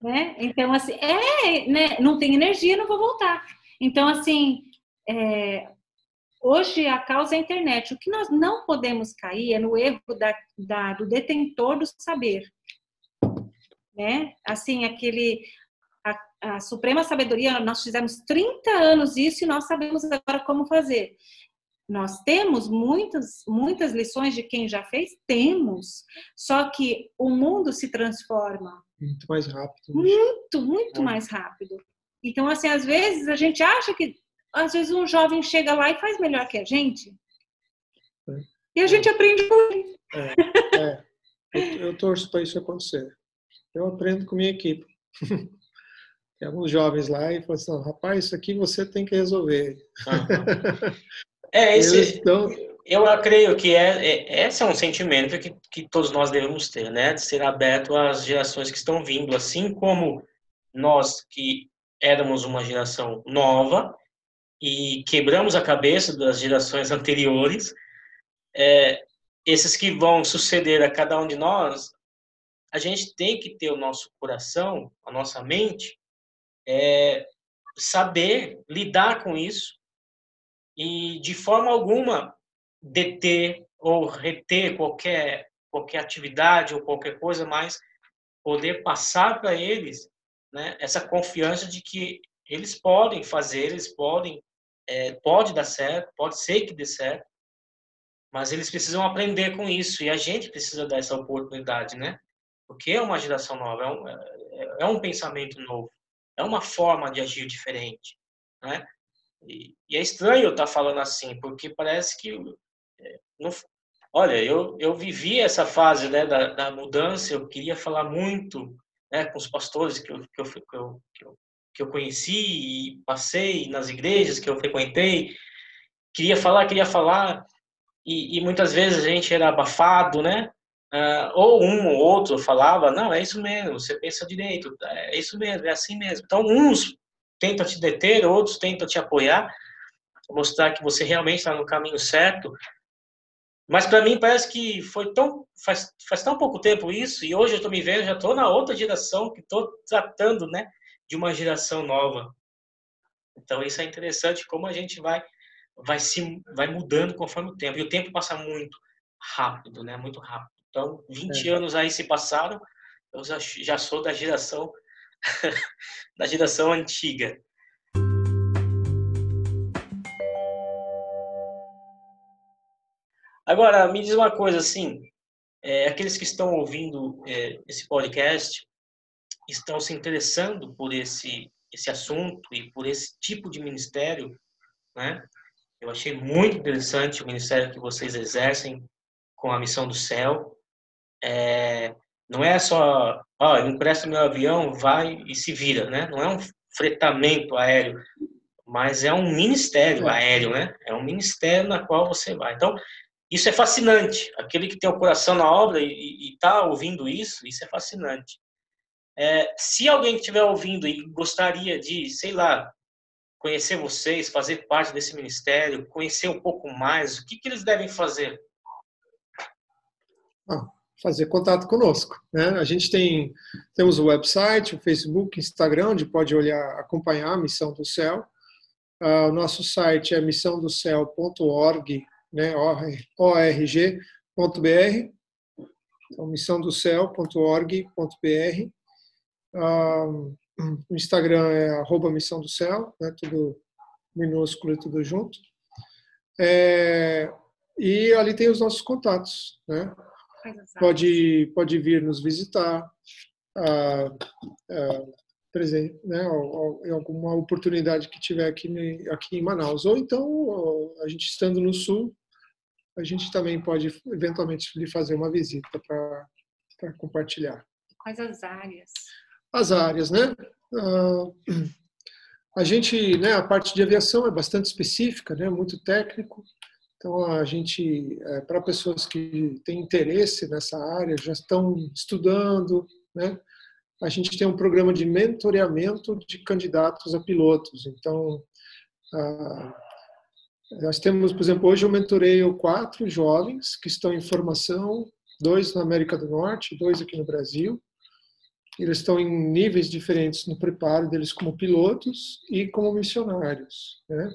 Né? Então, assim, é, né? não tem energia, não vou voltar. Então, assim, é, hoje a causa é a internet. O que nós não podemos cair é no erro da, da, do detentor do saber. Né? Assim, aquele, a suprema sabedoria, nós fizemos 30 anos isso e nós sabemos agora como fazer. Nós temos muitas, muitas lições de quem já fez? Temos. Só que o mundo se transforma. Muito mais rápido. Muito, muito é. mais rápido. Então, assim, às vezes a gente acha que. Às vezes um jovem chega lá e faz melhor que a gente. É. E a gente aprende com ele. É, é. Eu, eu torço para isso acontecer. Eu aprendo com minha equipe. Tem alguns jovens lá e falam assim, rapaz, isso aqui você tem que resolver. Uhum. É, esse, estão... eu creio que é, é, esse é um sentimento que, que todos nós devemos ter, né? De ser aberto às gerações que estão vindo, assim como nós que éramos uma geração nova e quebramos a cabeça das gerações anteriores, é, esses que vão suceder a cada um de nós, a gente tem que ter o nosso coração, a nossa mente é, saber lidar com isso e, de forma alguma, deter ou reter qualquer, qualquer atividade ou qualquer coisa, mas poder passar para eles né, essa confiança de que eles podem fazer, eles podem, é, pode dar certo, pode ser que dê certo, mas eles precisam aprender com isso e a gente precisa dar essa oportunidade, né? Porque é uma geração nova, é um, é, é um pensamento novo é uma forma de agir diferente, né? E, e é estranho eu estar falando assim, porque parece que é, não, olha, eu, eu vivi essa fase né, da, da mudança, eu queria falar muito né, com os pastores que eu, que, eu, que, eu, que, eu, que eu conheci e passei nas igrejas que eu frequentei, queria falar, queria falar, e, e muitas vezes a gente era abafado, né? Uh, ou um ou outro falava, não, é isso mesmo, você pensa direito, é isso mesmo, é assim mesmo. Então, uns tentam te deter, outros tentam te apoiar, mostrar que você realmente está no caminho certo. Mas para mim parece que foi tão faz, faz tão pouco tempo isso e hoje eu estou me vendo já estou na outra geração que estou tratando, né, de uma geração nova. Então isso é interessante como a gente vai vai se vai mudando conforme o tempo e o tempo passa muito rápido, né, muito rápido. Então, 20 é. anos aí se passaram, eu já, já sou da geração da geração antiga. Agora, me diz uma coisa assim, é, aqueles que estão ouvindo é, esse podcast estão se interessando por esse esse assunto e por esse tipo de ministério, né? Eu achei muito interessante o ministério que vocês exercem com a missão do céu. É, não é só, ó, empresta meu avião, vai e se vira, né? Não é um fretamento aéreo, mas é um ministério aéreo, né? É um ministério na qual você vai. Então, isso é fascinante. Aquele que tem o coração na obra e está ouvindo isso, isso é fascinante. É, se alguém estiver ouvindo e gostaria de, sei lá, conhecer vocês, fazer parte desse ministério, conhecer um pouco mais, o que, que eles devem fazer? Ah, fazer contato conosco. Né? A gente tem temos o website, o Facebook, Instagram, onde pode olhar, acompanhar a Missão do Céu. Uh, o nosso site é missãodocéu.org, né? org.br, então, missãodocéu.org.br. Uh, o Instagram é arroba Missão do Céu, né? tudo minúsculo e tudo junto. É, e ali tem os nossos contatos, né? pode, pode vir nos visitar, ah, ah, presente, né, em alguma oportunidade que tiver aqui, aqui em Manaus. Ou então, a gente estando no Sul, a gente também pode eventualmente lhe fazer uma visita para compartilhar. Quais as áreas? As áreas, né? Uh, a gente, né, a parte de aviação é bastante específica, né, muito técnico. Então a gente, é, para pessoas que têm interesse nessa área, já estão estudando, né? A gente tem um programa de mentoreamento de candidatos a pilotos. Então, ah, nós temos, por exemplo, hoje eu mentoreio quatro jovens que estão em formação, dois na América do Norte, dois aqui no Brasil. Eles estão em níveis diferentes no preparo deles como pilotos e como missionários. Né?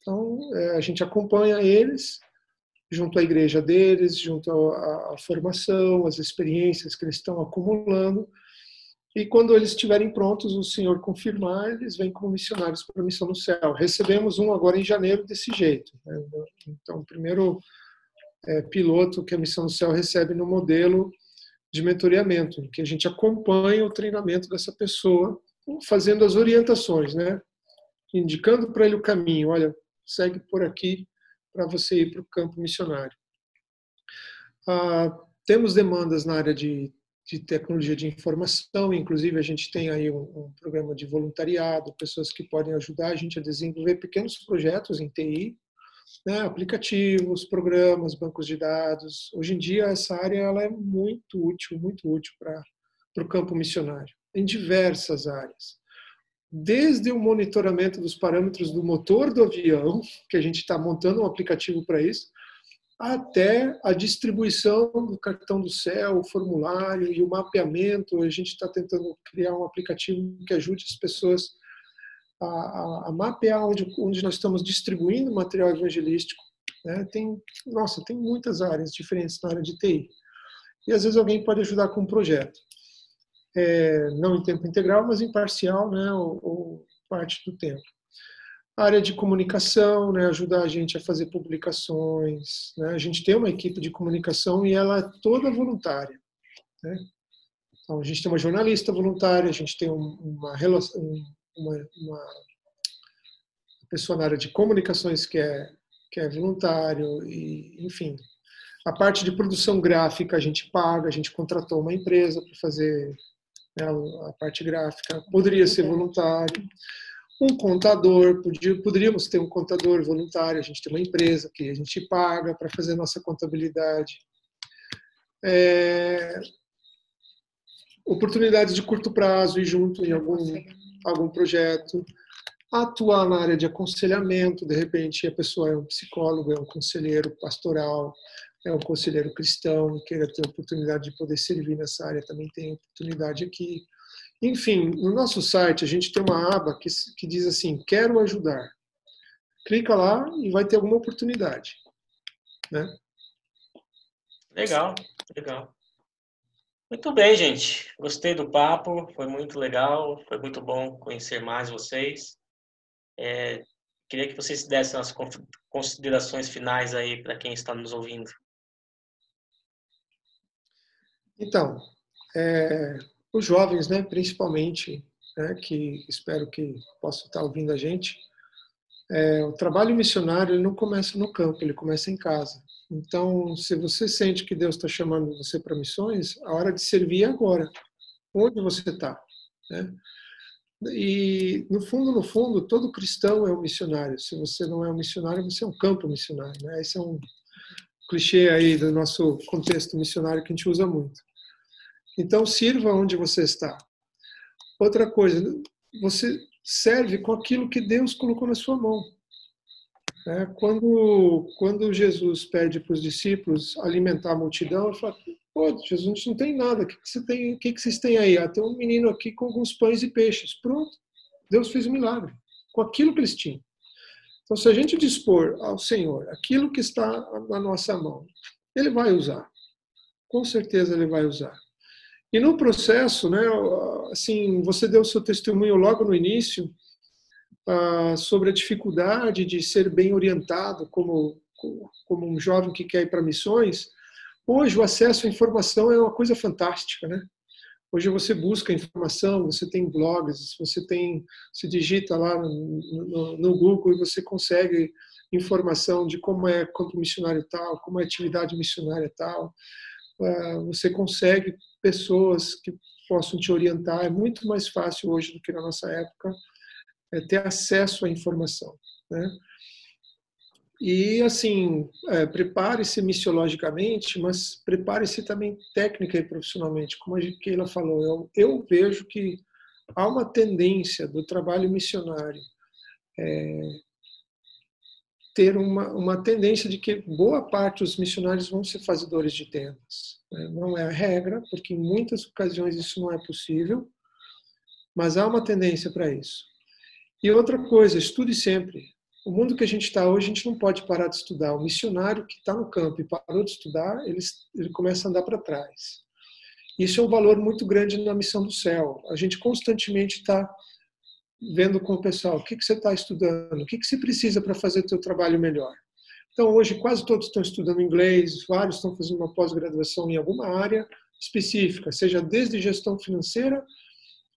Então, é, a gente acompanha eles junto à igreja deles, junto à, à formação, as experiências que eles estão acumulando. E quando eles estiverem prontos, o Senhor confirmar, eles vêm como missionários para a missão no céu. Recebemos um agora em janeiro desse jeito. Né? Então, o primeiro é, piloto que a missão no céu recebe no modelo de mentoreamento, em que a gente acompanha o treinamento dessa pessoa, fazendo as orientações, né? indicando para ele o caminho. Olha, segue por aqui para você ir para o campo missionário. Ah, temos demandas na área de, de, tecnologia de informação, inclusive a gente tem aí um, um, programa de voluntariado, pessoas que podem ajudar a gente a desenvolver pequenos projetos em TI, né, aplicativos, programas, bancos de dados. Hoje em dia essa área ela é muito útil, muito útil para o campo missionário, em diversas áreas desde o monitoramento dos parâmetros do motor do avião, que a gente está montando um aplicativo para isso, até a distribuição do cartão do céu, o formulário e o mapeamento. A gente está tentando criar um aplicativo que ajude as pessoas a, a, a mapear onde, onde nós estamos distribuindo material evangelístico. Né? Tem, nossa, tem muitas áreas diferentes na área de TI. E às vezes alguém pode ajudar com um projeto é, não em tempo integral, mas em parcial, né, ou, ou, parte do tempo. Área de comunicação, né, ajudar a gente a fazer publicações. Né, a gente tem uma equipe de comunicação e ela é toda voluntária. Né? Então, a gente tem uma jornalista voluntária, a gente tem uma, relação, uma, uma pessoa na área de comunicações que é, que é voluntário, e, enfim. A parte de produção gráfica a gente paga, a gente contratou uma empresa para fazer né, a parte gráfica, poderia ser voluntário. Um contador, poderíamos ter um contador voluntário, a gente tem uma empresa que a gente paga para fazer nossa contabilidade. É, oportunidades de curto prazo e junto em algum, algum projeto. Atuar na área de aconselhamento, de repente a pessoa é um psicólogo, é um conselheiro pastoral, é um conselheiro cristão, queira ter oportunidade de poder servir nessa área, também tem oportunidade aqui. Enfim, no nosso site a gente tem uma aba que, que diz assim, quero ajudar. Clica lá e vai ter alguma oportunidade. Né? Legal, legal. Muito bem, gente. Gostei do papo, foi muito legal, foi muito bom conhecer mais vocês. É, queria que vocês dessem as considerações finais aí para quem está nos ouvindo. Então, é, os jovens, né, principalmente, né, que espero que possam estar ouvindo a gente, é, o trabalho missionário ele não começa no campo, ele começa em casa. Então, se você sente que Deus está chamando você para missões, a hora de servir é agora. Onde você está? Né? E, no fundo, no fundo, todo cristão é um missionário. Se você não é um missionário, você é um campo missionário. Né? Esse é um clichê aí do nosso contexto missionário que a gente usa muito. Então, sirva onde você está. Outra coisa, você serve com aquilo que Deus colocou na sua mão. É, quando, quando Jesus pede para os discípulos alimentar a multidão, ele fala: Pô, Jesus, a gente não tem nada. O que, que, você tem, o que, que vocês têm aí? Ah, tem um menino aqui com alguns pães e peixes. Pronto. Deus fez um milagre com aquilo que eles tinham. Então, se a gente dispor ao Senhor aquilo que está na nossa mão, Ele vai usar. Com certeza Ele vai usar. E no processo, né, assim, você deu o seu testemunho logo no início sobre a dificuldade de ser bem orientado como, como um jovem que quer ir para missões. Hoje o acesso à informação é uma coisa fantástica, né? Hoje você busca informação, você tem blogs, você tem, se digita lá no, no, no Google e você consegue informação de como é campo missionário tal, como é atividade missionária tal. Uh, você consegue pessoas que possam te orientar. É muito mais fácil hoje do que na nossa época é, ter acesso à informação. Né? E, assim, é, prepare-se missiologicamente, mas prepare-se também técnica e profissionalmente. Como a Keila falou, eu, eu vejo que há uma tendência do trabalho missionário é, ter uma, uma tendência de que boa parte dos missionários vão ser fazedores de tendas. Né? Não é a regra, porque em muitas ocasiões isso não é possível, mas há uma tendência para isso. E outra coisa, estude sempre. O mundo que a gente está hoje, a gente não pode parar de estudar. O missionário que está no campo e parou de estudar, ele, ele começa a andar para trás. Isso é um valor muito grande na missão do céu. A gente constantemente está vendo com o pessoal o que, que você está estudando, o que, que você precisa para fazer o seu trabalho melhor. Então, hoje, quase todos estão estudando inglês, vários estão fazendo uma pós-graduação em alguma área específica, seja desde gestão financeira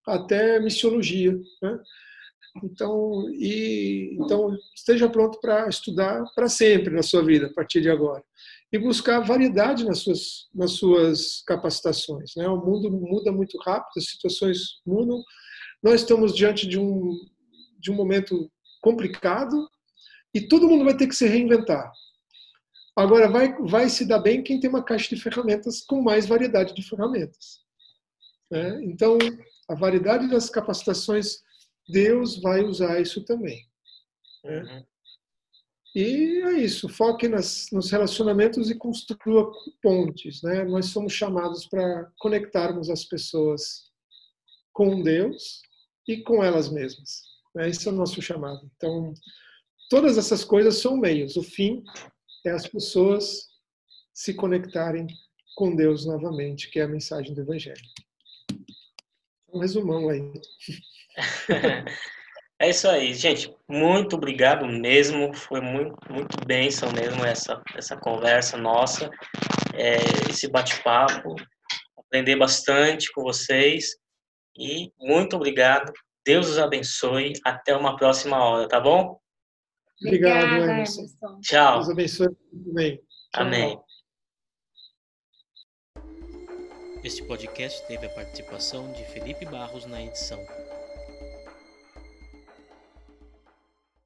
até missiologia. Né? Então, e, então, esteja pronto para estudar para sempre na sua vida, a partir de agora. E buscar variedade nas suas, nas suas capacitações. Né? O mundo muda muito rápido, as situações mudam, nós estamos diante de um, de um momento complicado e todo mundo vai ter que se reinventar. Agora, vai, vai se dar bem quem tem uma caixa de ferramentas com mais variedade de ferramentas. Né? Então, a variedade das capacitações, Deus vai usar isso também. Né? Uhum. E é isso, foque nas, nos relacionamentos e construa pontes. Né? Nós somos chamados para conectarmos as pessoas com Deus e com elas mesmas. Né? Esse é o nosso chamado. Então, todas essas coisas são meios. O fim é as pessoas se conectarem com Deus novamente, que é a mensagem do Evangelho. Um resumão aí. É isso aí, gente. Muito obrigado mesmo. Foi muito, muito bênção mesmo essa, essa conversa nossa, é, esse bate-papo. Aprender bastante com vocês. E muito obrigado. Deus os abençoe. Até uma próxima hora, tá bom? Obrigado, Obrigada, Emerson. Emerson. Tchau. Deus abençoe também. Amém. Este podcast teve a participação de Felipe Barros na edição.